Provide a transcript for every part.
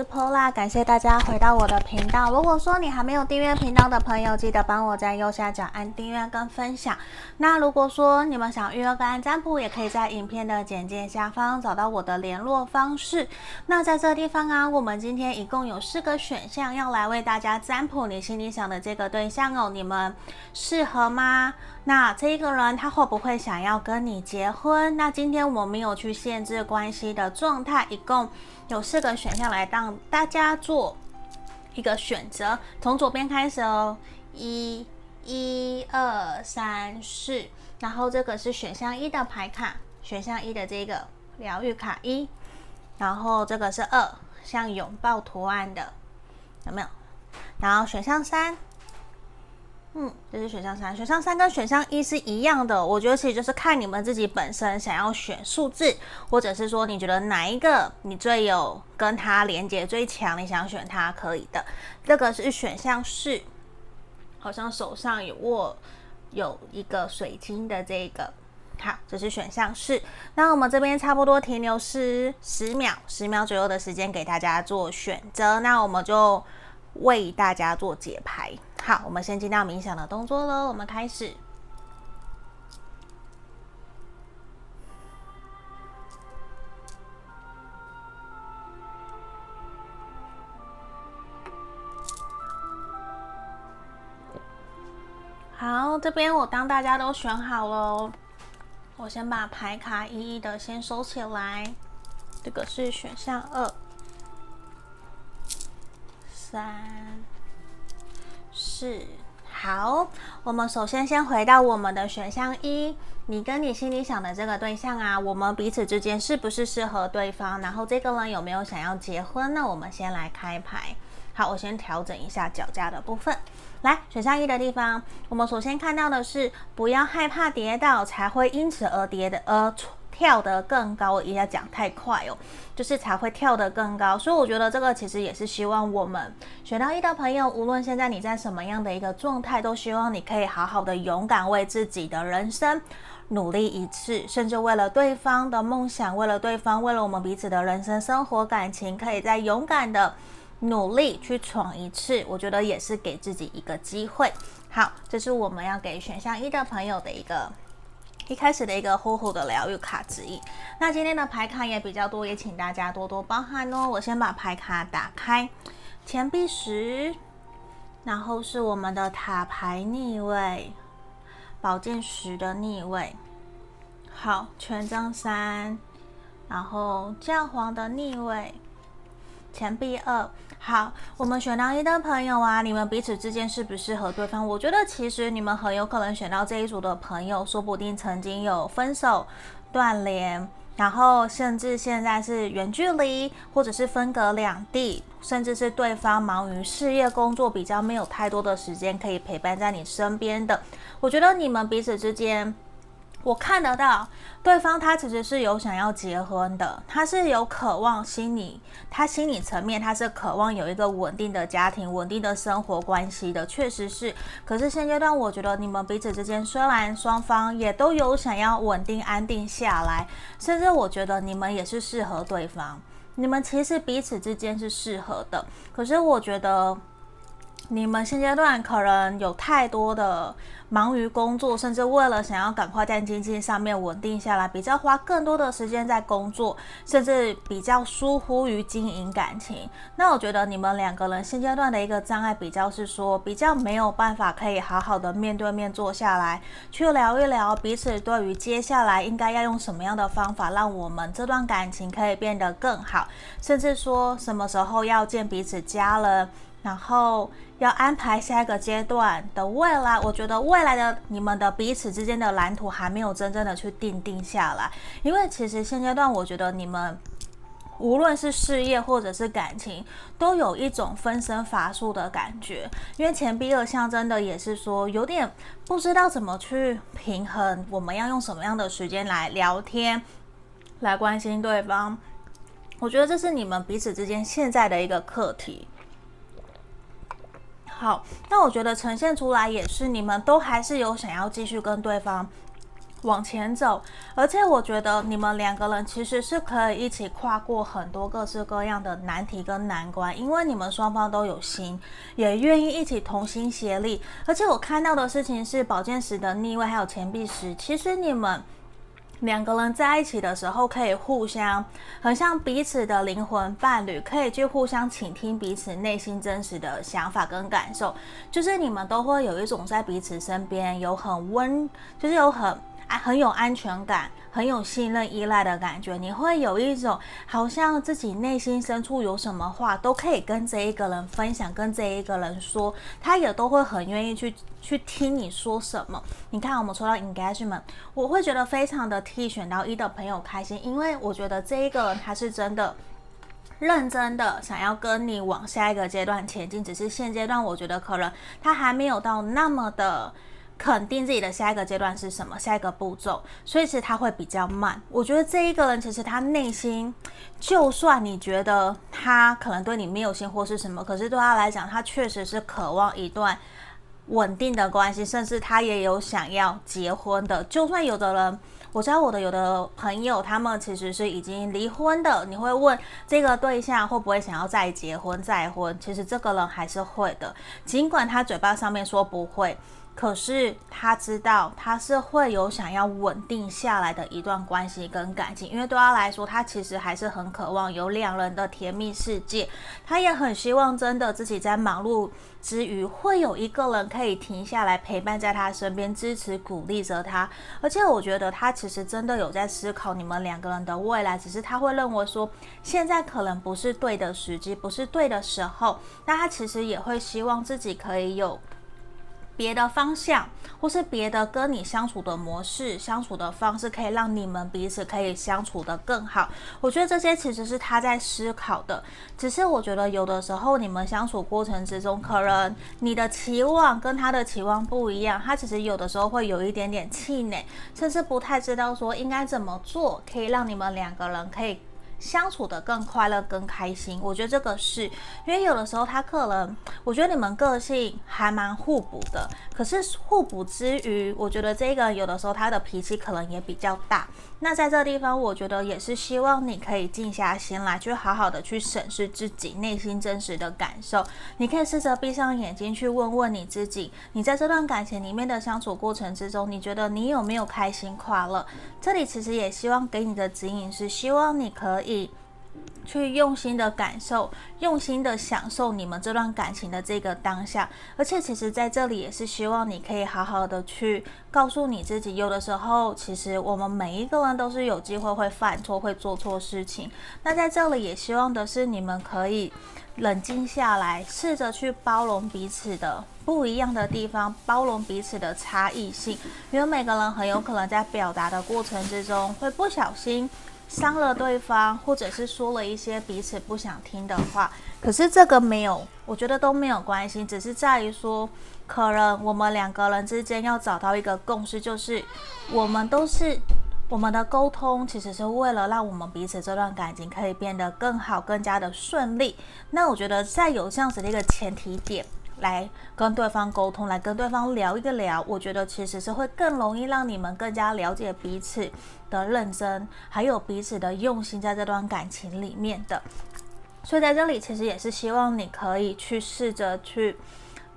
是 Pola，感谢大家回到我的频道。如果说你还没有订阅频道的朋友，记得帮我在右下角按订阅跟分享。那如果说你们想预约个案占卜，也可以在影片的简介下方找到我的联络方式。那在这地方啊，我们今天一共有四个选项要来为大家占卜，你心里想的这个对象哦，你们适合吗？那这一个人他会不会想要跟你结婚？那今天我没有去限制关系的状态，一共。有四个选项来让大家做一个选择，从左边开始哦，一、一、二、三、四，然后这个是选项一的牌卡，选项一的这个疗愈卡一，然后这个是二，像拥抱图案的，有没有？然后选项三。嗯，这是选项三，选项三跟选项一是一样的。我觉得其实就是看你们自己本身想要选数字，或者是说你觉得哪一个你最有跟它连接最强，你想选它可以的。这个是选项四，好像手上有握有一个水晶的这个。好，这是选项四。那我们这边差不多停留十十秒，十秒左右的时间给大家做选择。那我们就。为大家做解牌，好，我们先进到冥想的动作喽。我们开始。好，这边我当大家都选好了，我先把牌卡一一的先收起来。这个是选项二。三、是，好，我们首先先回到我们的选项一，你跟你心里想的这个对象啊，我们彼此之间是不是适合对方？然后这个人有没有想要结婚？那我们先来开牌。好，我先调整一下脚架的部分。来，选项一的地方，我们首先看到的是不要害怕跌倒，才会因此而跌的，而跳得更高，我一下讲太快哦，就是才会跳得更高，所以我觉得这个其实也是希望我们选到一的朋友，无论现在你在什么样的一个状态，都希望你可以好好的勇敢为自己的人生努力一次，甚至为了对方的梦想，为了对方，为了我们彼此的人生、生活、感情，可以再勇敢的努力去闯一次，我觉得也是给自己一个机会。好，这是我们要给选项一的朋友的一个。一开始的一个呼呼的疗愈卡指引，那今天的牌卡也比较多，也请大家多多包涵哦。我先把牌卡打开，钱币十，然后是我们的塔牌逆位，宝剑十的逆位，好，权杖三，然后教皇的逆位，钱币二。好，我们选到一的朋友啊，你们彼此之间适不适合对方？我觉得其实你们很有可能选到这一组的朋友，说不定曾经有分手、断联，然后甚至现在是远距离，或者是分隔两地，甚至是对方忙于事业工作，比较没有太多的时间可以陪伴在你身边的。我觉得你们彼此之间。我看得到对方，他其实是有想要结婚的，他是有渴望心理，他心理层面他是渴望有一个稳定的家庭、稳定的生活关系的，确实是。可是现阶段，我觉得你们彼此之间虽然双方也都有想要稳定安定下来，甚至我觉得你们也是适合对方，你们其实彼此之间是适合的。可是我觉得。你们现阶段可能有太多的忙于工作，甚至为了想要赶快在经济上面稳定下来，比较花更多的时间在工作，甚至比较疏忽于经营感情。那我觉得你们两个人现阶段的一个障碍，比较是说比较没有办法可以好好的面对面坐下来，去聊一聊彼此对于接下来应该要用什么样的方法，让我们这段感情可以变得更好，甚至说什么时候要见彼此家人。然后要安排下一个阶段的未来，我觉得未来的你们的彼此之间的蓝图还没有真正的去定定下来，因为其实现阶段我觉得你们无论是事业或者是感情，都有一种分身乏术的感觉，因为钱币二象征的也是说有点不知道怎么去平衡，我们要用什么样的时间来聊天，来关心对方，我觉得这是你们彼此之间现在的一个课题。好，那我觉得呈现出来也是你们都还是有想要继续跟对方往前走，而且我觉得你们两个人其实是可以一起跨过很多各式各样的难题跟难关，因为你们双方都有心，也愿意一起同心协力。而且我看到的事情是宝剑十的逆位，还有钱币十，其实你们两个人在一起的时候，可以互相很像彼此的灵魂伴侣，可以去互相倾听彼此内心真实的想法跟感受，就是你们都会有一种在彼此身边有很温，就是有很。很有安全感，很有信任、依赖的感觉。你会有一种好像自己内心深处有什么话都可以跟这一个人分享，跟这一个人说，他也都会很愿意去去听你说什么。你看，我们说到 engagement，我会觉得非常的替选到一的朋友开心，因为我觉得这一个人他是真的认真的想要跟你往下一个阶段前进，只是现阶段我觉得可能他还没有到那么的。肯定自己的下一个阶段是什么，下一个步骤，所以其实他会比较慢。我觉得这一个人其实他内心，就算你觉得他可能对你没有心或是什么，可是对他来讲，他确实是渴望一段稳定的关系，甚至他也有想要结婚的。就算有的人，我知道我的有的朋友，他们其实是已经离婚的，你会问这个对象会不会想要再结婚再婚？其实这个人还是会的，尽管他嘴巴上面说不会。可是他知道他是会有想要稳定下来的一段关系跟感情，因为对他来说，他其实还是很渴望有两人的甜蜜世界。他也很希望真的自己在忙碌之余，会有一个人可以停下来陪伴在他身边，支持鼓励着他。而且我觉得他其实真的有在思考你们两个人的未来，只是他会认为说现在可能不是对的时机，不是对的时候。那他其实也会希望自己可以有。别的方向，或是别的跟你相处的模式、相处的方式，可以让你们彼此可以相处得更好。我觉得这些其实是他在思考的。只是我觉得有的时候你们相处过程之中，可能你的期望跟他的期望不一样，他其实有的时候会有一点点气馁，甚至不太知道说应该怎么做，可以让你们两个人可以。相处得更快乐、更开心，我觉得这个是因为有的时候他可能，我觉得你们个性还蛮互补的。可是互补之余，我觉得这个有的时候他的脾气可能也比较大。那在这个地方，我觉得也是希望你可以静下心来，去好好的去审视自己内心真实的感受。你可以试着闭上眼睛去问问你自己，你在这段感情里面的相处过程之中，你觉得你有没有开心快乐？这里其实也希望给你的指引是，希望你可以。以去用心的感受，用心的享受你们这段感情的这个当下，而且其实在这里也是希望你可以好好的去告诉你自己，有的时候其实我们每一个人都是有机会会犯错、会做错事情。那在这里也希望的是你们可以冷静下来，试着去包容彼此的不一样的地方，包容彼此的差异性，因为每个人很有可能在表达的过程之中会不小心。伤了对方，或者是说了一些彼此不想听的话，可是这个没有，我觉得都没有关系，只是在于说，可能我们两个人之间要找到一个共识，就是我们都是我们的沟通，其实是为了让我们彼此这段感情可以变得更好，更加的顺利。那我觉得在有这样子的一个前提点。来跟对方沟通，来跟对方聊一个聊，我觉得其实是会更容易让你们更加了解彼此的认真，还有彼此的用心在这段感情里面的。所以在这里，其实也是希望你可以去试着去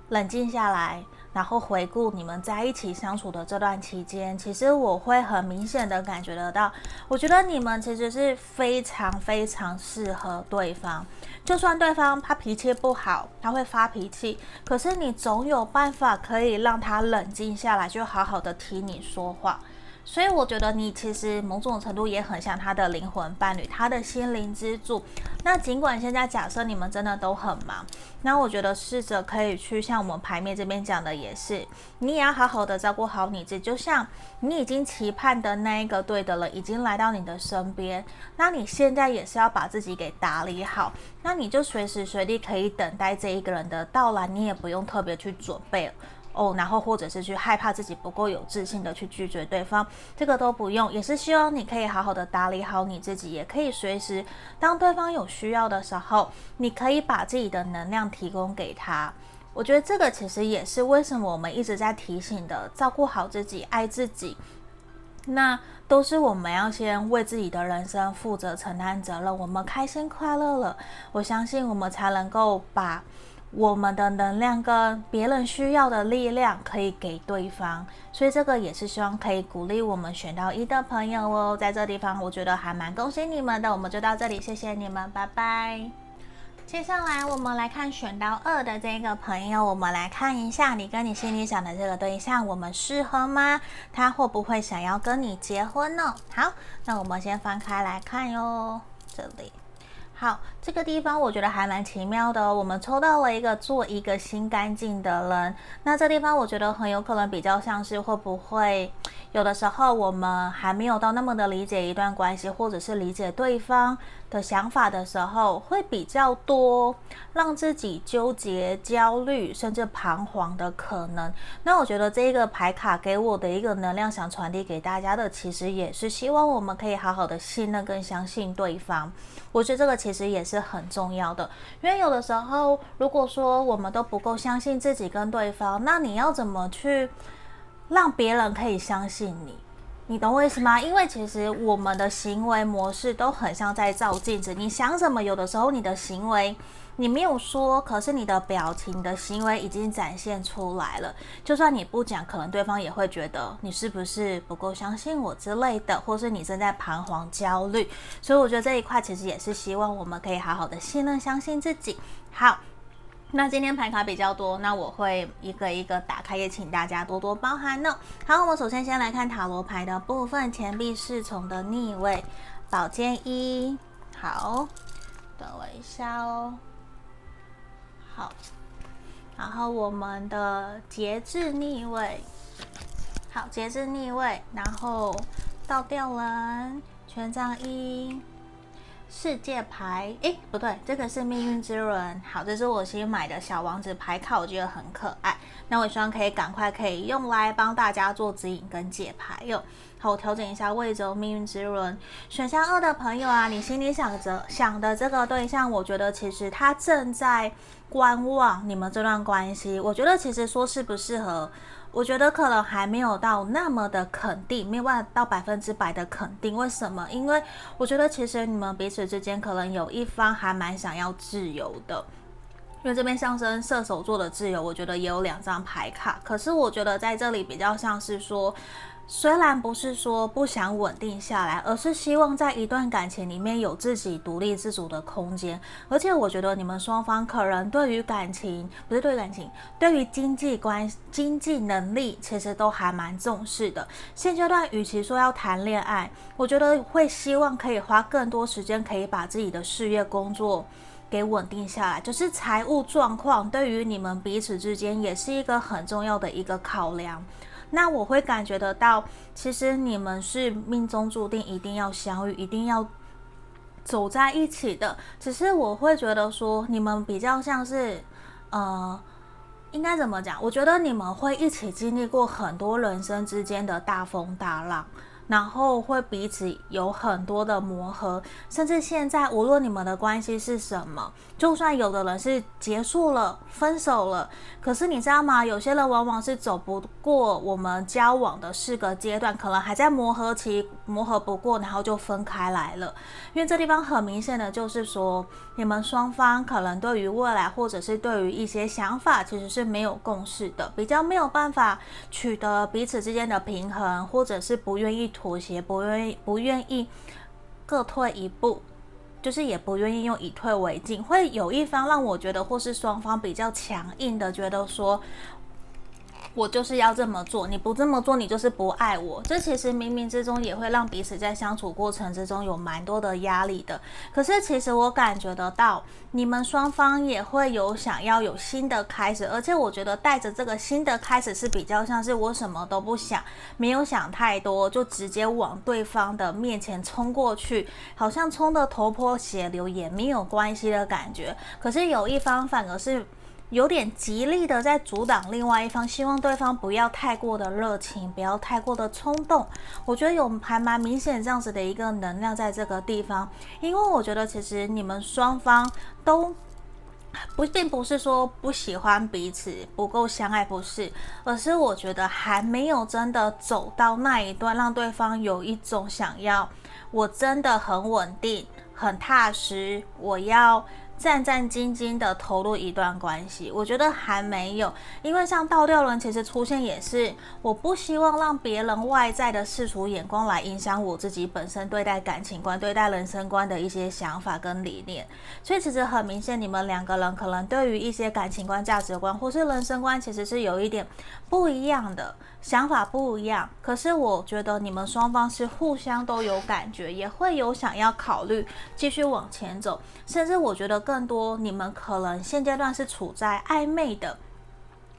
冷静下来。然后回顾你们在一起相处的这段期间，其实我会很明显的感觉得到，我觉得你们其实是非常非常适合对方。就算对方他脾气不好，他会发脾气，可是你总有办法可以让他冷静下来，就好好的听你说话。所以我觉得你其实某种程度也很像他的灵魂伴侣，他的心灵支柱。那尽管现在假设你们真的都很忙，那我觉得试着可以去像我们牌面这边讲的也是，你也要好好的照顾好你自己。就像你已经期盼的那一个对的人已经来到你的身边，那你现在也是要把自己给打理好。那你就随时随地可以等待这一个人的到来，你也不用特别去准备。哦，然后或者是去害怕自己不够有自信的去拒绝对方，这个都不用，也是希望你可以好好的打理好你自己，也可以随时当对方有需要的时候，你可以把自己的能量提供给他。我觉得这个其实也是为什么我们一直在提醒的，照顾好自己，爱自己。那都是我们要先为自己的人生负责、承担责任。我们开心快乐了，我相信我们才能够把我们的能量跟别人需要的力量可以给对方。所以这个也是希望可以鼓励我们选到一的朋友哦。在这地方，我觉得还蛮恭喜你们的。我们就到这里，谢谢你们，拜拜。接下来我们来看选到二的这个朋友，我们来看一下你跟你心里想的这个对象，我们适合吗？他会不会想要跟你结婚呢？好，那我们先翻开来看哟，这里。好，这个地方我觉得还蛮奇妙的。我们抽到了一个做一个心干净的人，那这地方我觉得很有可能比较像是会不会有的时候我们还没有到那么的理解一段关系，或者是理解对方的想法的时候，会比较多让自己纠结、焦虑甚至彷徨的可能。那我觉得这个牌卡给我的一个能量，想传递给大家的，其实也是希望我们可以好好的信任跟相信对方。我觉得这个其实也是是很重要的，因为有的时候，如果说我们都不够相信自己跟对方，那你要怎么去让别人可以相信你？你懂我意思吗？因为其实我们的行为模式都很像在照镜子，你想什么，有的时候你的行为。你没有说，可是你的表情、的行为已经展现出来了。就算你不讲，可能对方也会觉得你是不是不够相信我之类的，或是你正在彷徨、焦虑。所以我觉得这一块其实也是希望我们可以好好的信任、相信自己。好，那今天牌卡比较多，那我会一个一个打开，也请大家多多包涵呢。好，我们首先先来看塔罗牌的部分，钱币侍从的逆位，宝剑一。好，等我一下哦。好，然后我们的节制逆位，好，节制逆位，然后倒吊人，权杖一，世界牌，诶，不对，这个是命运之轮。好，这是我新买的小王子牌卡，我觉得很可爱。那我希望可以赶快可以用来帮大家做指引跟解牌哟。好，调整一下位置，命运之轮，选项二的朋友啊，你心里想着想的这个对象，我觉得其实他正在。观望你们这段关系，我觉得其实说适不适合，我觉得可能还没有到那么的肯定，没有办法到百分之百的肯定。为什么？因为我觉得其实你们彼此之间可能有一方还蛮想要自由的，因为这边上升射手座的自由，我觉得也有两张牌卡。可是我觉得在这里比较像是说。虽然不是说不想稳定下来，而是希望在一段感情里面有自己独立自主的空间。而且我觉得你们双方可能对于感情，不是对感情，对于经济关、经济能力，其实都还蛮重视的。现阶段，与其说要谈恋爱，我觉得会希望可以花更多时间，可以把自己的事业工作给稳定下来。就是财务状况，对于你们彼此之间也是一个很重要的一个考量。那我会感觉得到，其实你们是命中注定一定要相遇，一定要走在一起的。只是我会觉得说，你们比较像是，呃，应该怎么讲？我觉得你们会一起经历过很多人生之间的大风大浪。然后会彼此有很多的磨合，甚至现在无论你们的关系是什么，就算有的人是结束了、分手了，可是你知道吗？有些人往往是走不过我们交往的四个阶段，可能还在磨合期，磨合不过，然后就分开来了。因为这地方很明显的就是说，你们双方可能对于未来或者是对于一些想法，其实是没有共识的，比较没有办法取得彼此之间的平衡，或者是不愿意。妥协，不愿意，不愿意各退一步，就是也不愿意用以退为进，会有一方让我觉得，或是双方比较强硬的，觉得说。我就是要这么做，你不这么做，你就是不爱我。这其实冥冥之中也会让彼此在相处过程之中有蛮多的压力的。可是其实我感觉得到，你们双方也会有想要有新的开始，而且我觉得带着这个新的开始是比较像是我什么都不想，没有想太多，就直接往对方的面前冲过去，好像冲得头破血流也没有关系的感觉。可是有一方反而是。有点极力的在阻挡另外一方，希望对方不要太过的热情，不要太过的冲动。我觉得有还蛮明显这样子的一个能量在这个地方，因为我觉得其实你们双方都不，并不是说不喜欢彼此，不够相爱，不是，而是我觉得还没有真的走到那一段，让对方有一种想要，我真的很稳定，很踏实，我要。战战兢兢的投入一段关系，我觉得还没有，因为像倒吊人其实出现也是，我不希望让别人外在的世俗眼光来影响我自己本身对待感情观、对待人生观的一些想法跟理念。所以其实很明显，你们两个人可能对于一些感情观、价值观或是人生观，其实是有一点不一样的。想法不一样，可是我觉得你们双方是互相都有感觉，也会有想要考虑继续往前走，甚至我觉得更多你们可能现阶段是处在暧昧的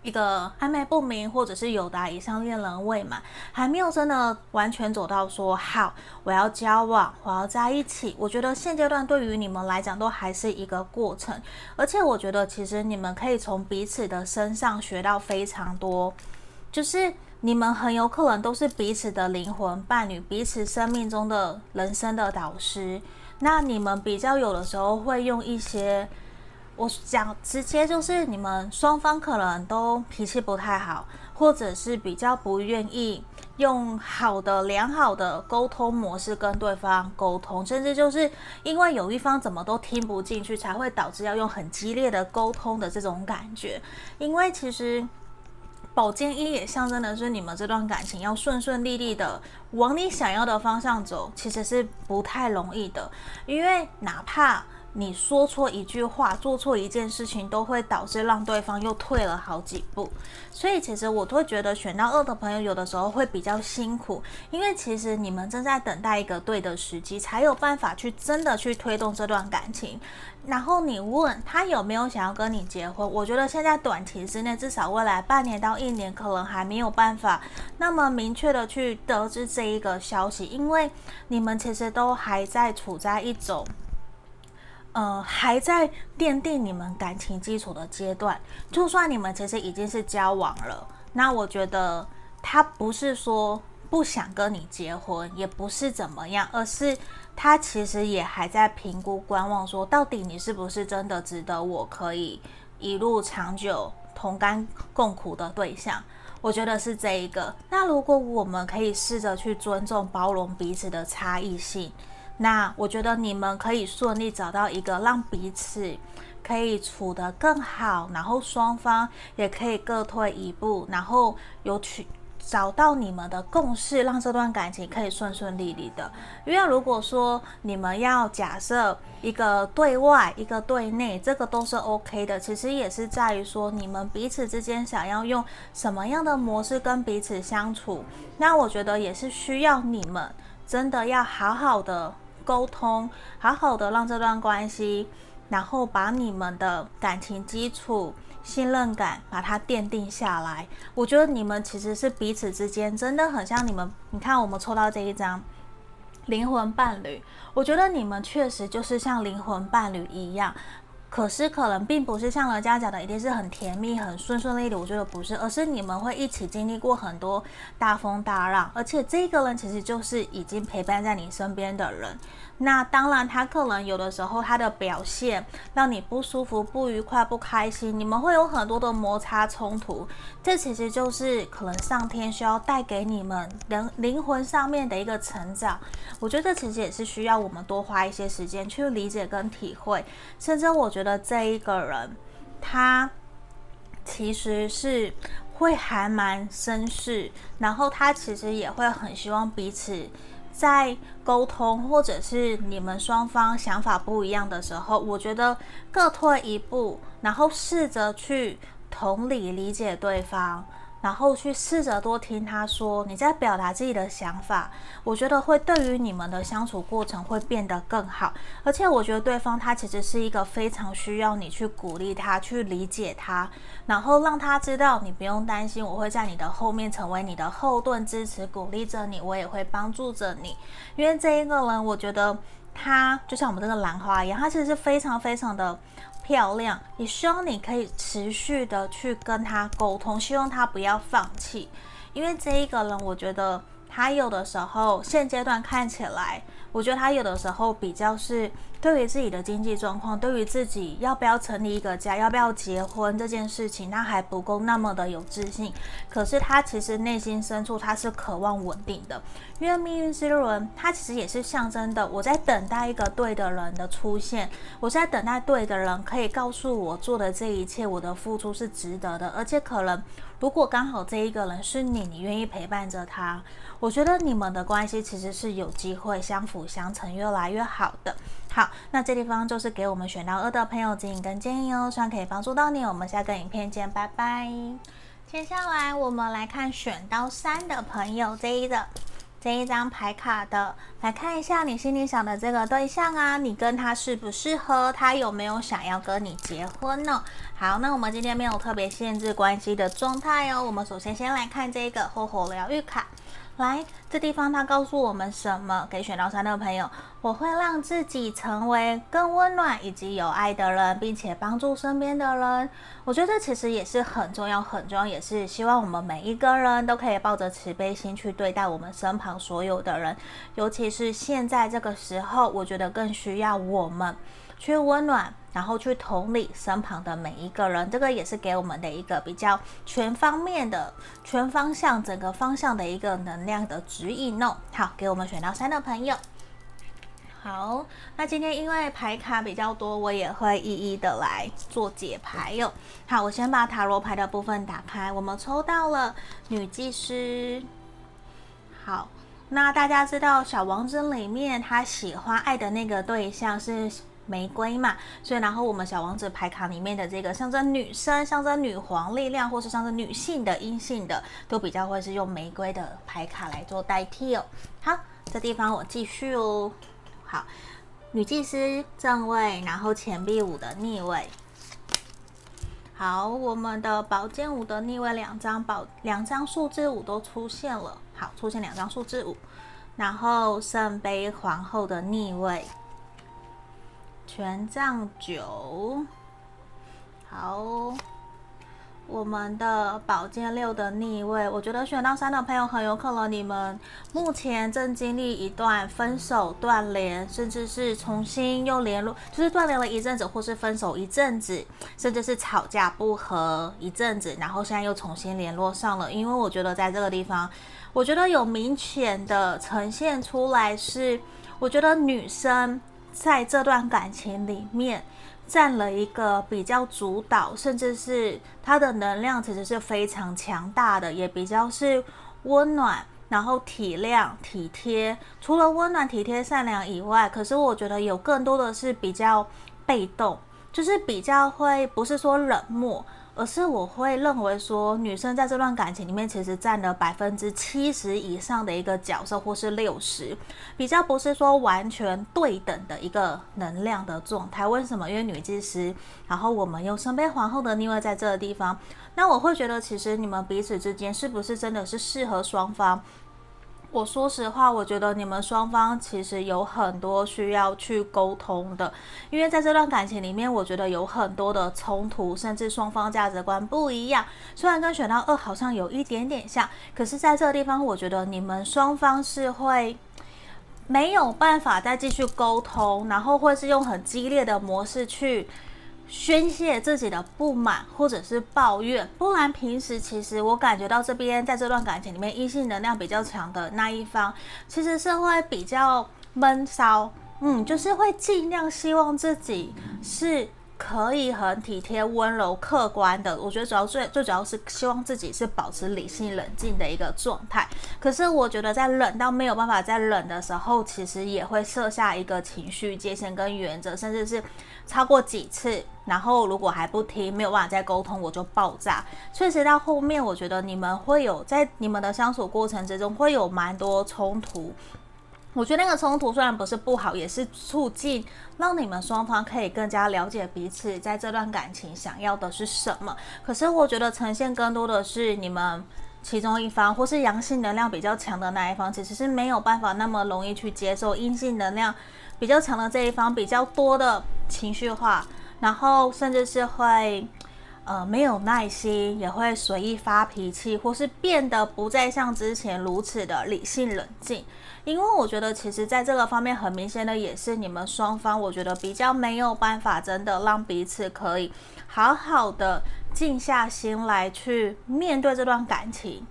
一个暧昧不明，或者是有达以上恋人未满，还没有真的完全走到说好我要交往，我要在一起。我觉得现阶段对于你们来讲都还是一个过程，而且我觉得其实你们可以从彼此的身上学到非常多，就是。你们很有可能都是彼此的灵魂伴侣，彼此生命中的人生的导师。那你们比较有的时候会用一些，我讲直接就是你们双方可能都脾气不太好，或者是比较不愿意用好的良好的沟通模式跟对方沟通，甚至就是因为有一方怎么都听不进去，才会导致要用很激烈的沟通的这种感觉。因为其实。宝剑一也象征的是你们这段感情要顺顺利利的往你想要的方向走，其实是不太容易的，因为哪怕。你说错一句话，做错一件事情，都会导致让对方又退了好几步。所以，其实我会觉得选到二的朋友，有的时候会比较辛苦，因为其实你们正在等待一个对的时机，才有办法去真的去推动这段感情。然后你问他有没有想要跟你结婚，我觉得现在短期之内，至少未来半年到一年，可能还没有办法那么明确的去得知这一个消息，因为你们其实都还在处在一种。呃，还在奠定你们感情基础的阶段。就算你们其实已经是交往了，那我觉得他不是说不想跟你结婚，也不是怎么样，而是他其实也还在评估观望，说到底你是不是真的值得我可以一路长久同甘共苦的对象。我觉得是这一个。那如果我们可以试着去尊重、包容彼此的差异性。那我觉得你们可以顺利找到一个让彼此可以处得更好，然后双方也可以各退一步，然后有去找到你们的共识，让这段感情可以顺顺利利的。因为如果说你们要假设一个对外，一个对内，这个都是 OK 的。其实也是在于说你们彼此之间想要用什么样的模式跟彼此相处。那我觉得也是需要你们真的要好好的。沟通，好好的让这段关系，然后把你们的感情基础、信任感把它奠定下来。我觉得你们其实是彼此之间真的很像你们。你看，我们抽到这一张灵魂伴侣，我觉得你们确实就是像灵魂伴侣一样。可是可能并不是像人家讲的一定是很甜蜜、很顺顺利利，我觉得不是，而是你们会一起经历过很多大风大浪，而且这个人其实就是已经陪伴在你身边的人。那当然，他可能有的时候他的表现让你不舒服、不愉快、不开心，你们会有很多的摩擦冲突。这其实就是可能上天需要带给你们人灵魂上面的一个成长。我觉得这其实也是需要我们多花一些时间去理解跟体会。甚至我觉得这一个人，他其实是会还蛮绅士，然后他其实也会很希望彼此。在沟通，或者是你们双方想法不一样的时候，我觉得各退一步，然后试着去同理理解对方。然后去试着多听他说，你在表达自己的想法，我觉得会对于你们的相处过程会变得更好。而且我觉得对方他其实是一个非常需要你去鼓励他，去理解他，然后让他知道你不用担心，我会在你的后面成为你的后盾，支持鼓励着你，我也会帮助着你。因为这一个人，我觉得他就像我们这个兰花一样，他其实是非常非常的。漂亮，也希望你可以持续的去跟他沟通，希望他不要放弃，因为这一个人，我觉得他有的时候现阶段看起来，我觉得他有的时候比较是对于自己的经济状况，对于自己要不要成立一个家，要不要结婚这件事情，他还不够那么的有自信。可是他其实内心深处他是渴望稳定的，因为命运之轮，它其实也是象征的，我在等待一个对的人的出现，我在等待对的人可以告诉我做的这一切，我的付出是值得的，而且可能。如果刚好这一个人是你，你愿意陪伴着他，我觉得你们的关系其实是有机会相辅相成，越来越好的。好，那这地方就是给我们选到二的朋友指引跟建议哦，希望可以帮助到你。我们下个影片见，拜拜。接下来我们来看选到三的朋友这一个。这一张牌卡的，来看一下你心里想的这个对象啊，你跟他适不适合？他有没有想要跟你结婚呢？好，那我们今天没有特别限制关系的状态哦。我们首先先来看这个火火疗愈卡。来，这地方它告诉我们什么？给选到三的朋友，我会让自己成为更温暖以及有爱的人，并且帮助身边的人。我觉得这其实也是很重要，很重要，也是希望我们每一个人都可以抱着慈悲心去对待我们身旁所有的人，尤其是现在这个时候，我觉得更需要我们。去温暖，然后去同理身旁的每一个人，这个也是给我们的一个比较全方面的、全方向、整个方向的一个能量的指引哦。好，给我们选到三的朋友。好，那今天因为牌卡比较多，我也会一一的来做解牌哟。好，我先把塔罗牌的部分打开，我们抽到了女祭司。好，那大家知道小王子里面他喜欢爱的那个对象是玫瑰嘛，所以然后我们小王子牌卡里面的这个象征女生、象征女皇力量，或是象征女性的阴性的，都比较会是用玫瑰的牌卡来做代替哦。好，这地方我继续哦。好，女祭司正位，然后钱币五的逆位。好，我们的宝剑五的逆位，两张宝两张数字五都出现了。好，出现两张数字五，然后圣杯皇后的逆位。权杖九，好，我们的宝剑六的逆位，我觉得选到三的朋友很有可能你们目前正经历一段分手、断联，甚至是重新又联络，就是断联了一阵子，或是分手一阵子，甚至是吵架不和一阵子，然后现在又重新联络上了。因为我觉得在这个地方，我觉得有明显的呈现出来是，我觉得女生。在这段感情里面，占了一个比较主导，甚至是他的能量其实是非常强大的，也比较是温暖，然后体谅、体贴。除了温暖、体贴、善良以外，可是我觉得有更多的是比较被动，就是比较会不是说冷漠。而是我会认为说，女生在这段感情里面其实占了百分之七十以上的一个角色，或是六十，比较不是说完全对等的一个能量的状态。为什么？因为女祭司，然后我们有圣杯皇后的逆位在这个地方，那我会觉得其实你们彼此之间是不是真的是适合双方？我说实话，我觉得你们双方其实有很多需要去沟通的，因为在这段感情里面，我觉得有很多的冲突，甚至双方价值观不一样。虽然跟选到二好像有一点点像，可是在这个地方，我觉得你们双方是会没有办法再继续沟通，然后会是用很激烈的模式去。宣泄自己的不满或者是抱怨，不然平时其实我感觉到这边在这段感情里面，异性能量比较强的那一方，其实是会比较闷骚，嗯，就是会尽量希望自己是。可以很体贴、温柔、客观的，我觉得主要最最主要是希望自己是保持理性、冷静的一个状态。可是我觉得在冷到没有办法再冷的时候，其实也会设下一个情绪界限跟原则，甚至是超过几次，然后如果还不听，没有办法再沟通，我就爆炸。确实到后面，我觉得你们会有在你们的相处过程之中会有蛮多冲突。我觉得那个冲突虽然不是不好，也是促进让你们双方可以更加了解彼此，在这段感情想要的是什么。可是我觉得呈现更多的是你们其中一方，或是阳性能量比较强的那一方，其实是没有办法那么容易去接受阴性能量比较强的这一方比较多的情绪化，然后甚至是会。呃没有耐心，也会随意发脾气，或是变得不再像之前如此的理性冷静。因为我觉得，其实在这个方面很明显的也是你们双方，我觉得比较没有办法真的让彼此可以好好的静下心来去面对这段感情。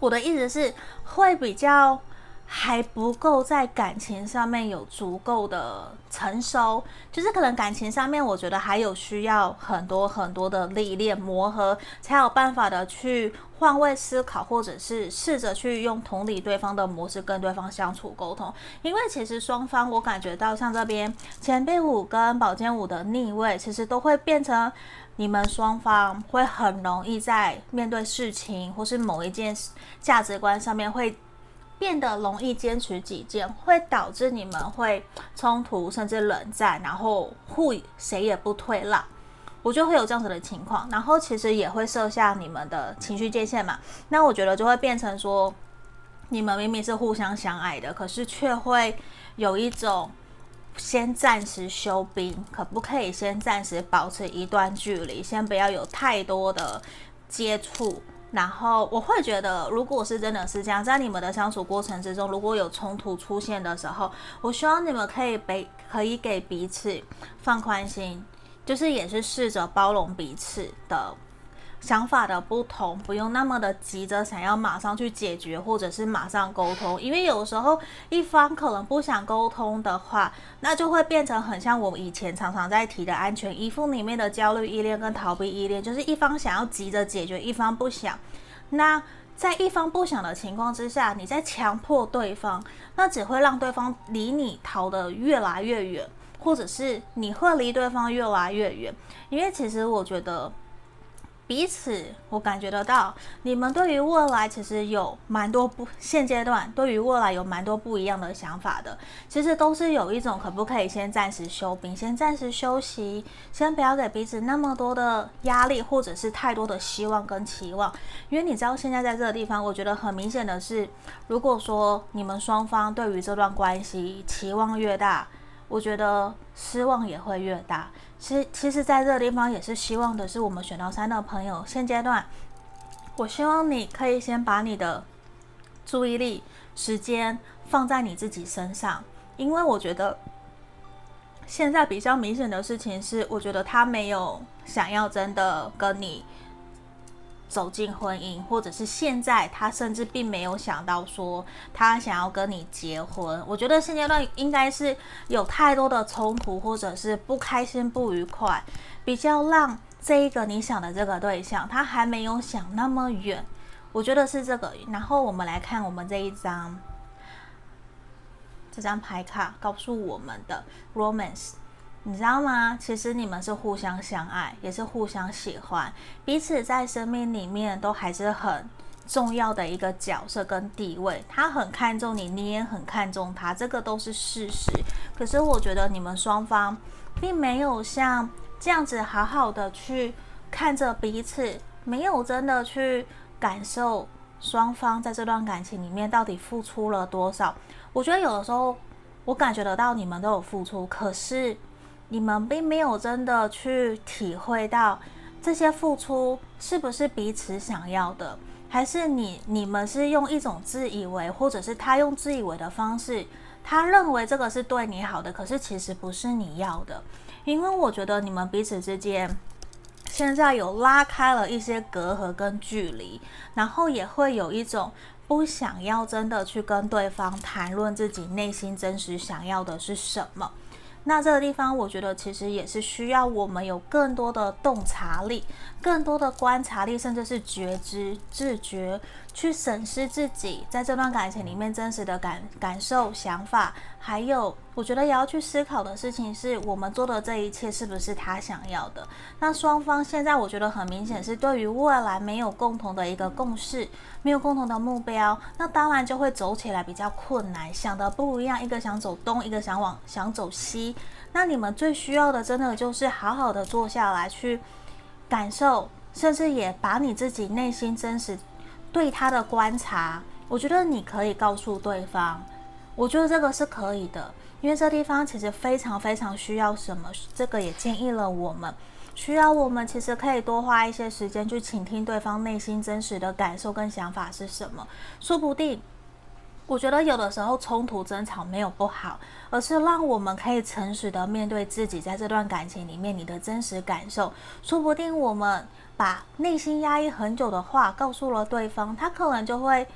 我的意思是，会比较。还不够在感情上面有足够的成熟，就是可能感情上面，我觉得还有需要很多很多的历练磨合，才有办法的去换位思考，或者是试着去用同理对方的模式跟对方相处沟通。因为其实双方，我感觉到像这边前辈五跟宝剑五的逆位，其实都会变成你们双方会很容易在面对事情或是某一件价值观上面会。变得容易坚持己见，会导致你们会冲突，甚至冷战，然后互谁也不退让，我就会有这样子的情况。然后其实也会设下你们的情绪界限嘛。那我觉得就会变成说，你们明明是互相相爱的，可是却会有一种先暂时休兵，可不可以先暂时保持一段距离，先不要有太多的接触。然后我会觉得，如果是真的是这样，在你们的相处过程之中，如果有冲突出现的时候，我希望你们可以被可以给彼此放宽心，就是也是试着包容彼此的想法的不同，不用那么的急着想要马上去解决，或者是马上沟通，因为有时候一方可能不想沟通的话，那就会变成很像我以前常常在提的安全依附里面的焦虑依恋跟逃避依恋，就是一方想要急着解决，一方不想。那在一方不想的情况之下，你在强迫对方，那只会让对方离你逃得越来越远，或者是你会离对方越来越远，因为其实我觉得。彼此，我感觉得到，你们对于未来其实有蛮多不，现阶段对于未来有蛮多不一样的想法的。其实都是有一种可不可以先暂时休兵，先暂时休息，先不要给彼此那么多的压力，或者是太多的希望跟期望。因为你知道，现在在这个地方，我觉得很明显的是，如果说你们双方对于这段关系期望越大，我觉得失望也会越大。其实，其实，在这个地方也是希望的是，我们选到三的朋友，现阶段，我希望你可以先把你的注意力、时间放在你自己身上，因为我觉得现在比较明显的事情是，我觉得他没有想要真的跟你。走进婚姻，或者是现在他甚至并没有想到说他想要跟你结婚。我觉得现阶段应该是有太多的冲突，或者是不开心、不愉快，比较让这一个你想的这个对象他还没有想那么远。我觉得是这个。然后我们来看我们这一张这张牌卡告诉我们的 Romance。你知道吗？其实你们是互相相爱，也是互相喜欢，彼此在生命里面都还是很重要的一个角色跟地位。他很看重你，你也很看重他，这个都是事实。可是我觉得你们双方并没有像这样子好好的去看着彼此，没有真的去感受双方在这段感情里面到底付出了多少。我觉得有的时候我感觉得到你们都有付出，可是。你们并没有真的去体会到这些付出是不是彼此想要的，还是你你们是用一种自以为，或者是他用自以为的方式，他认为这个是对你好的，可是其实不是你要的。因为我觉得你们彼此之间现在有拉开了一些隔阂跟距离，然后也会有一种不想要真的去跟对方谈论自己内心真实想要的是什么。那这个地方，我觉得其实也是需要我们有更多的洞察力，更多的观察力，甚至是觉知、自觉，去审视自己在这段感情里面真实的感感受、想法，还有我觉得也要去思考的事情是，我们做的这一切是不是他想要的？那双方现在我觉得很明显是对于未来没有共同的一个共识，没有共同的目标，那当然就会走起来比较困难，想的不一样，一个想走东，一个想往想走西。那你们最需要的，真的就是好好的坐下来去感受，甚至也把你自己内心真实对他的观察，我觉得你可以告诉对方，我觉得这个是可以的，因为这地方其实非常非常需要什么，这个也建议了我们需要我们其实可以多花一些时间去倾听对方内心真实的感受跟想法是什么。说不定，我觉得有的时候冲突争吵没有不好，而是让我们可以诚实的面对自己在这段感情里面你的真实感受。说不定我们把内心压抑很久的话告诉了对方，他可能就会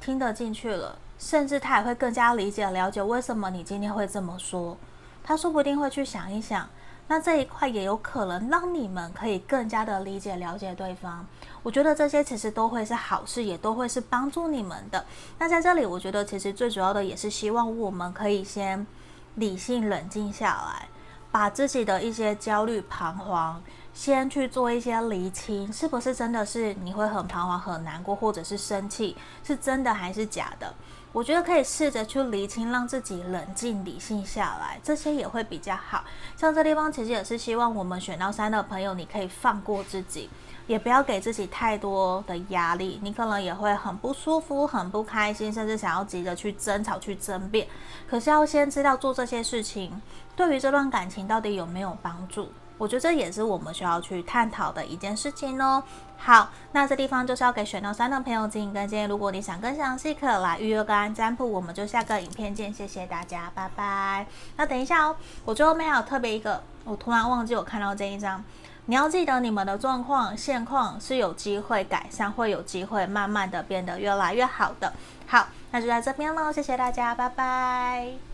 听得进去了，甚至他也会更加理解了解为什么你今天会这么说。他说不定会去想一想。那这一块也有可能让你们可以更加的理解、了解对方。我觉得这些其实都会是好事，也都会是帮助你们的。那在这里，我觉得其实最主要的也是希望我们可以先理性冷静下来，把自己的一些焦虑、彷徨先去做一些厘清，是不是真的是你会很彷徨、很难过，或者是生气，是真的还是假的？我觉得可以试着去厘清，让自己冷静理性下来，这些也会比较好。像这地方其实也是希望我们选到三的朋友，你可以放过自己，也不要给自己太多的压力。你可能也会很不舒服、很不开心，甚至想要急着去争吵、去争辩。可是要先知道做这些事情，对于这段感情到底有没有帮助？我觉得这也是我们需要去探讨的一件事情哦。好，那这地方就是要给选到三的朋友进行跟建议。如果你想更详细，可来预约个案占卜。我们就下个影片见，谢谢大家，拜拜。那等一下哦，我最后面还有特别一个，我突然忘记我看到这一张。你要记得，你们的状况现况是有机会改善，会有机会慢慢的变得越来越好的。好，那就在这边喽，谢谢大家，拜拜。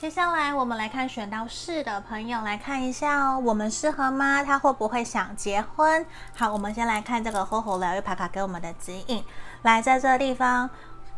接下来我们来看选到四的朋友，来看一下哦，我们适合吗？他会不会想结婚？好，我们先来看这个厚厚疗愈牌卡给我们的指引。来，在这个地方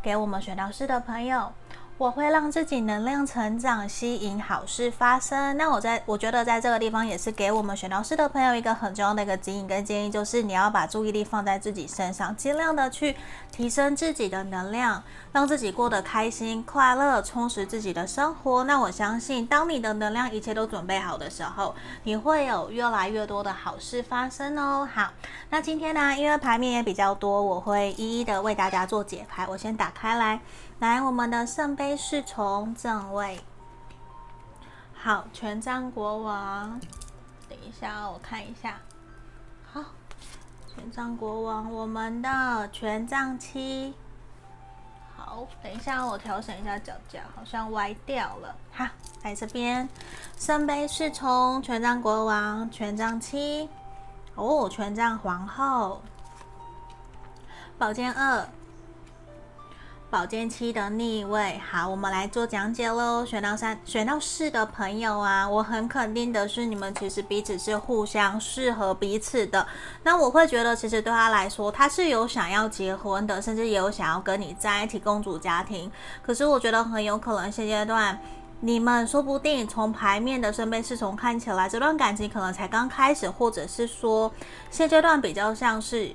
给我们选到四的朋友。我会让自己能量成长，吸引好事发生。那我在我觉得在这个地方也是给我们选到四的朋友一个很重要的一个指引跟建议，就是你要把注意力放在自己身上，尽量的去提升自己的能量，让自己过得开心、快乐，充实自己的生活。那我相信，当你的能量一切都准备好的时候，你会有越来越多的好事发生哦。好，那今天呢，因为牌面也比较多，我会一一的为大家做解牌。我先打开来。来，我们的圣杯侍从正位，好，权杖国王，等一下，我看一下，好，权杖国王，我们的权杖七，好，等一下，我调整一下脚架，好像歪掉了，哈，来这边，圣杯侍从，权杖国王，权杖七，哦，权杖皇后，宝剑二。保健期的逆位，好，我们来做讲解喽。选到三、选到四的朋友啊，我很肯定的是，你们其实彼此是互相适合彼此的。那我会觉得，其实对他来说，他是有想要结婚的，甚至也有想要跟你在一起共组家庭。可是我觉得很有可能现阶段，你们说不定从牌面的圣杯侍从看起来，这段感情可能才刚开始，或者是说现阶段比较像是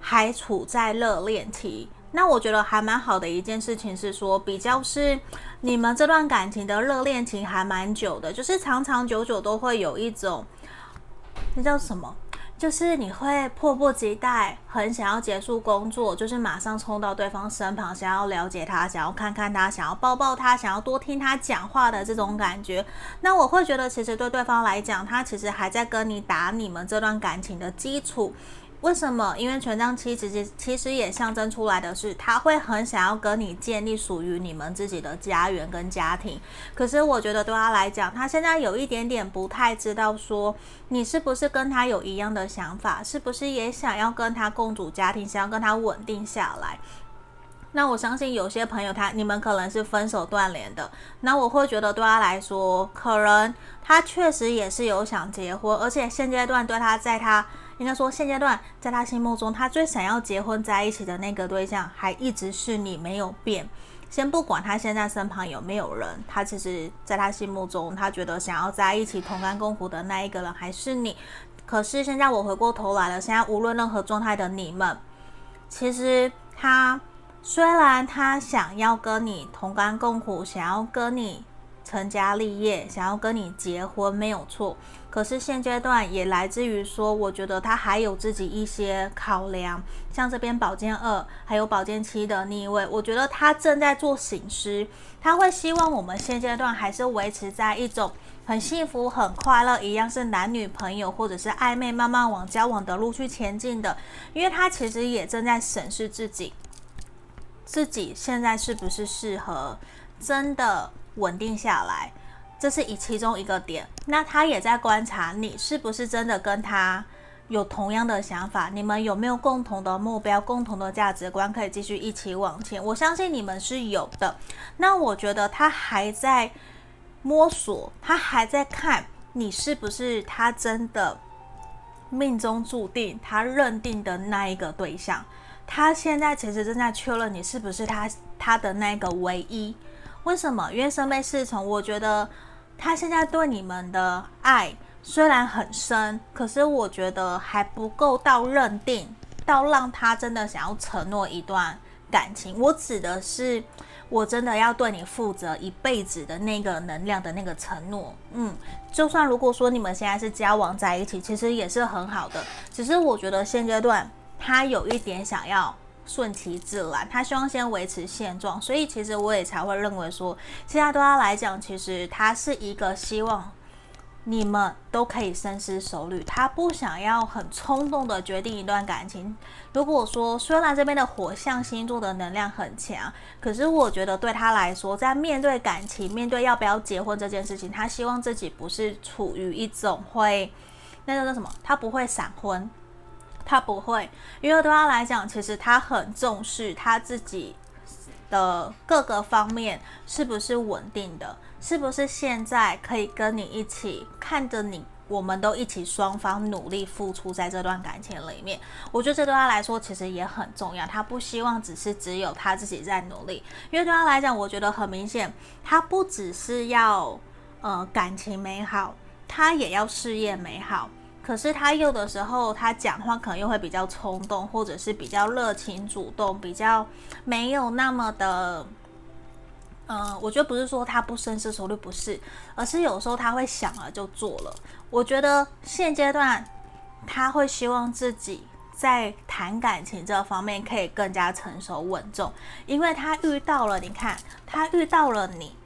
还处在热恋期。那我觉得还蛮好的一件事情是说，比较是你们这段感情的热恋情还蛮久的，就是长长久久都会有一种，那叫什么？就是你会迫不及待，很想要结束工作，就是马上冲到对方身旁，想要了解他，想要看看他，想要抱抱他，想要多听他讲话的这种感觉。那我会觉得，其实对对方来讲，他其实还在跟你打你们这段感情的基础。为什么？因为权杖七其实其实也象征出来的是，他会很想要跟你建立属于你们自己的家园跟家庭。可是我觉得对他来讲，他现在有一点点不太知道说，你是不是跟他有一样的想法，是不是也想要跟他共组家庭，想要跟他稳定下来。那我相信有些朋友他你们可能是分手断联的，那我会觉得对他来说，可能他确实也是有想结婚，而且现阶段对他在他。应该说，现阶段在他心目中，他最想要结婚在一起的那个对象，还一直是你，没有变。先不管他现在身旁有没有人，他其实在他心目中，他觉得想要在一起同甘共苦的那一个人还是你。可是现在我回过头来了，现在无论任何状态的你们，其实他虽然他想要跟你同甘共苦，想要跟你。成家立业，想要跟你结婚，没有错。可是现阶段也来自于说，我觉得他还有自己一些考量，像这边宝剑二还有宝剑七的逆位，我觉得他正在做醒狮，他会希望我们现阶段还是维持在一种很幸福、很快乐，一样是男女朋友或者是暧昧，慢慢往交往的路去前进的，因为他其实也正在审视自己，自己现在是不是适合真的稳定下来。这是以其中一个点，那他也在观察你是不是真的跟他有同样的想法，你们有没有共同的目标、共同的价值观，可以继续一起往前？我相信你们是有的。那我觉得他还在摸索，他还在看你是不是他真的命中注定、他认定的那一个对象。他现在其实正在确认你是不是他他的那个唯一。为什么？因为圣杯侍从，我觉得他现在对你们的爱虽然很深，可是我觉得还不够到认定，到让他真的想要承诺一段感情。我指的是，我真的要对你负责一辈子的那个能量的那个承诺。嗯，就算如果说你们现在是交往在一起，其实也是很好的。只是我觉得现阶段他有一点想要。顺其自然，他希望先维持现状，所以其实我也才会认为说，现在对他来讲，其实他是一个希望你们都可以深思熟虑，他不想要很冲动的决定一段感情。如果说虽然这边的火象星座的能量很强，可是我觉得对他来说，在面对感情、面对要不要结婚这件事情，他希望自己不是处于一种会那个叫什么，他不会闪婚。他不会，因为对他来讲，其实他很重视他自己的各个方面是不是稳定的，是不是现在可以跟你一起看着你，我们都一起双方努力付出在这段感情里面。我觉得这对他来说其实也很重要，他不希望只是只有他自己在努力，因为对他来讲，我觉得很明显，他不只是要呃感情美好，他也要事业美好。可是他有的时候，他讲话可能又会比较冲动，或者是比较热情主动，比较没有那么的，呃，我觉得不是说他不深思熟虑，不是，而是有时候他会想了就做了。我觉得现阶段他会希望自己在谈感情这方面可以更加成熟稳重，因为他遇到了，你看，他遇到了你，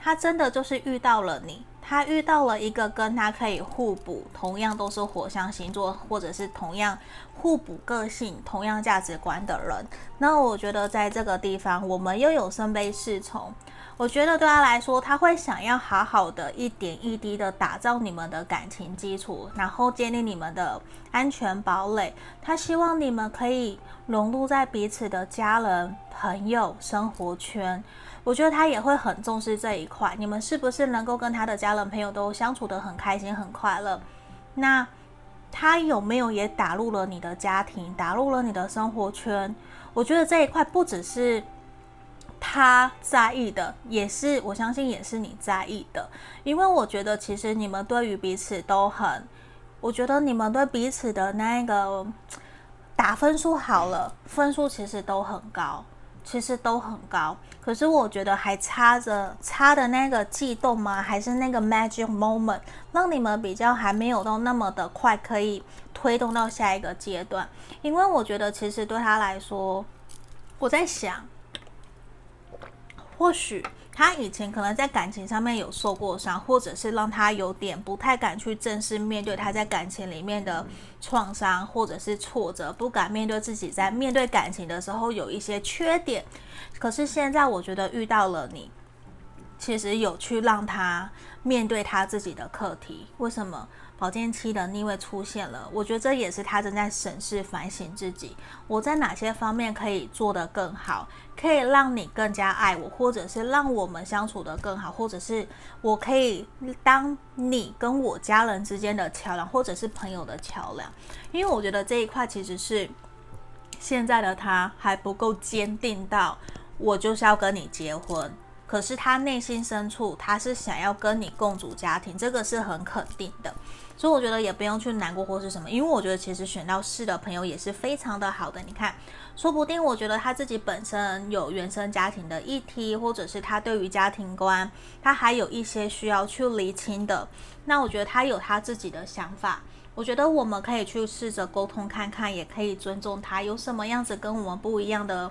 他真的就是遇到了你。他遇到了一个跟他可以互补，同样都是火象星座，或者是同样互补个性、同样价值观的人。那我觉得在这个地方，我们又有圣杯侍从。我觉得对他来说，他会想要好好的一点一滴的打造你们的感情基础，然后建立你们的安全堡垒。他希望你们可以融入在彼此的家人、朋友、生活圈。我觉得他也会很重视这一块，你们是不是能够跟他的家人朋友都相处得很开心、很快乐？那他有没有也打入了你的家庭，打入了你的生活圈？我觉得这一块不只是他在意的，也是我相信也是你在意的，因为我觉得其实你们对于彼此都很，我觉得你们对彼此的那个打分数好了，分数其实都很高。其实都很高，可是我觉得还差着差的那个悸动吗？还是那个 magic moment，让你们比较还没有到那么的快，可以推动到下一个阶段。因为我觉得其实对他来说，我在想，或许。他以前可能在感情上面有受过伤，或者是让他有点不太敢去正式面对他在感情里面的创伤，或者是挫折，不敢面对自己在面对感情的时候有一些缺点。可是现在我觉得遇到了你，其实有去让他面对他自己的课题。为什么？保健期的逆位出现了，我觉得这也是他正在审视、反省自己，我在哪些方面可以做得更好，可以让你更加爱我，或者是让我们相处得更好，或者是我可以当你跟我家人之间的桥梁，或者是朋友的桥梁。因为我觉得这一块其实是现在的他还不够坚定到，我就是要跟你结婚。可是他内心深处他是想要跟你共组家庭，这个是很肯定的。所以我觉得也不用去难过或是什么，因为我觉得其实选到四的朋友也是非常的好的。你看，说不定我觉得他自己本身有原生家庭的议题，或者是他对于家庭观，他还有一些需要去厘清的。那我觉得他有他自己的想法，我觉得我们可以去试着沟通看看，也可以尊重他有什么样子跟我们不一样的。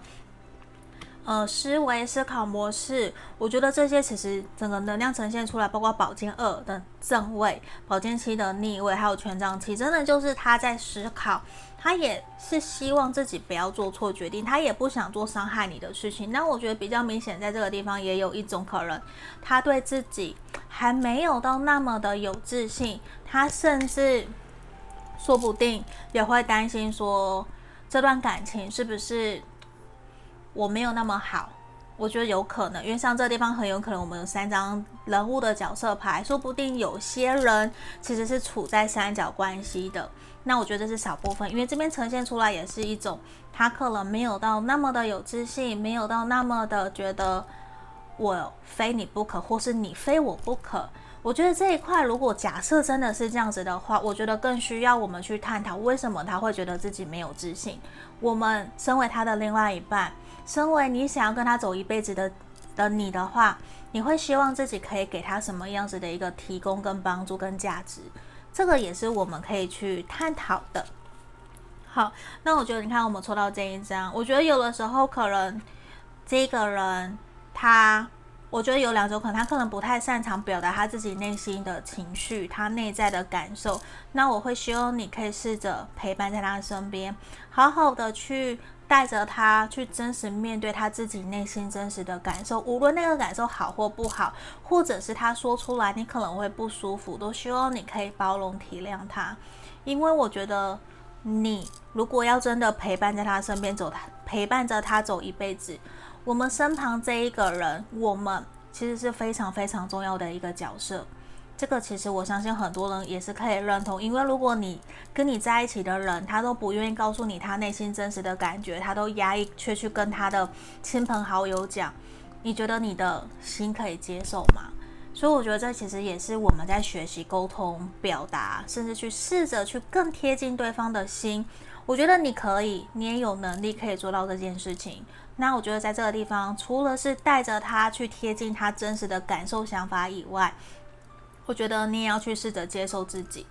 呃，思维思考模式，我觉得这些其实整个能量呈现出来，包括宝剑二的正位、宝剑七的逆位，还有权杖七，真的就是他在思考，他也是希望自己不要做错决定，他也不想做伤害你的事情。那我觉得比较明显，在这个地方也有一种可能，他对自己还没有到那么的有自信，他甚至说不定也会担心说，这段感情是不是。我没有那么好，我觉得有可能，因为像这个地方很有可能我们有三张人物的角色牌，说不定有些人其实是处在三角关系的。那我觉得这是少部分，因为这边呈现出来也是一种他可能没有到那么的有自信，没有到那么的觉得我非你不可，或是你非我不可。我觉得这一块如果假设真的是这样子的话，我觉得更需要我们去探讨为什么他会觉得自己没有自信。我们身为他的另外一半。身为你想要跟他走一辈子的的你的话，你会希望自己可以给他什么样子的一个提供跟帮助跟价值？这个也是我们可以去探讨的。好，那我觉得你看我们抽到这一张，我觉得有的时候可能这个人他，我觉得有两种可能，他可能不太擅长表达他自己内心的情绪，他内在的感受。那我会希望你可以试着陪伴在他身边，好好的去。带着他去真实面对他自己内心真实的感受，无论那个感受好或不好，或者是他说出来你可能会不舒服，都希望你可以包容体谅他。因为我觉得你如果要真的陪伴在他身边走，陪伴着他走一辈子，我们身旁这一个人，我们其实是非常非常重要的一个角色。这个其实我相信很多人也是可以认同，因为如果你跟你在一起的人，他都不愿意告诉你他内心真实的感觉，他都压抑却去跟他的亲朋好友讲，你觉得你的心可以接受吗？所以我觉得这其实也是我们在学习沟通、表达，甚至去试着去更贴近对方的心。我觉得你可以，你也有能力可以做到这件事情。那我觉得在这个地方，除了是带着他去贴近他真实的感受、想法以外，我觉得你也要去试着接受自己，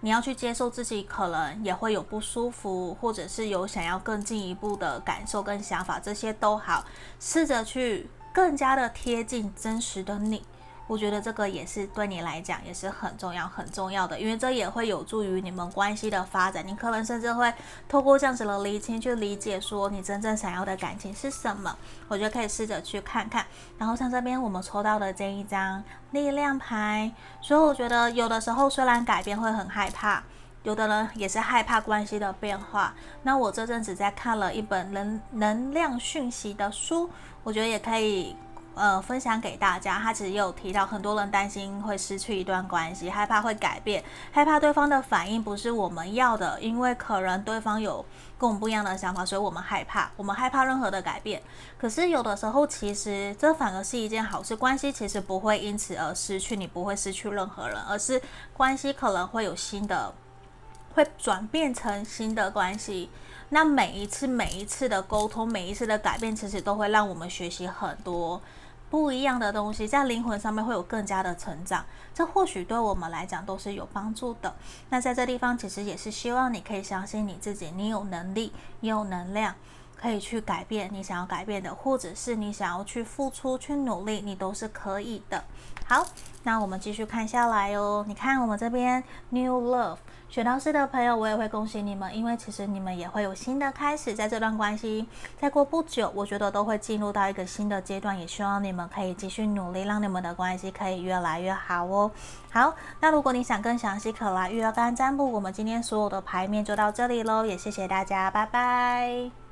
你要去接受自己，可能也会有不舒服，或者是有想要更进一步的感受跟想法，这些都好，试着去更加的贴近真实的你。我觉得这个也是对你来讲也是很重要、很重要的，因为这也会有助于你们关系的发展。你可能甚至会透过这样子的厘清去理解，说你真正想要的感情是什么。我觉得可以试着去看看。然后像这边我们抽到的这一张力量牌，所以我觉得有的时候虽然改变会很害怕，有的人也是害怕关系的变化。那我这阵子在看了一本能能量讯息的书，我觉得也可以。呃，分享给大家，他其实也有提到，很多人担心会失去一段关系，害怕会改变，害怕对方的反应不是我们要的，因为可能对方有跟我们不一样的想法，所以我们害怕，我们害怕任何的改变。可是有的时候，其实这反而是一件好事，关系其实不会因此而失去，你不会失去任何人，而是关系可能会有新的，会转变成新的关系。那每一次每一次的沟通，每一次的改变，其实都会让我们学习很多。不一样的东西，在灵魂上面会有更加的成长，这或许对我们来讲都是有帮助的。那在这地方，其实也是希望你可以相信你自己，你有能力，你有能量，可以去改变你想要改变的，或者是你想要去付出、去努力，你都是可以的。好，那我们继续看下来哦。你看我们这边 New Love。选到师的朋友，我也会恭喜你们，因为其实你们也会有新的开始，在这段关系，再过不久，我觉得都会进入到一个新的阶段，也希望你们可以继续努力，让你们的关系可以越来越好哦。好，那如果你想更详细可来预约干占卜，我们今天所有的牌面就到这里喽，也谢谢大家，拜拜。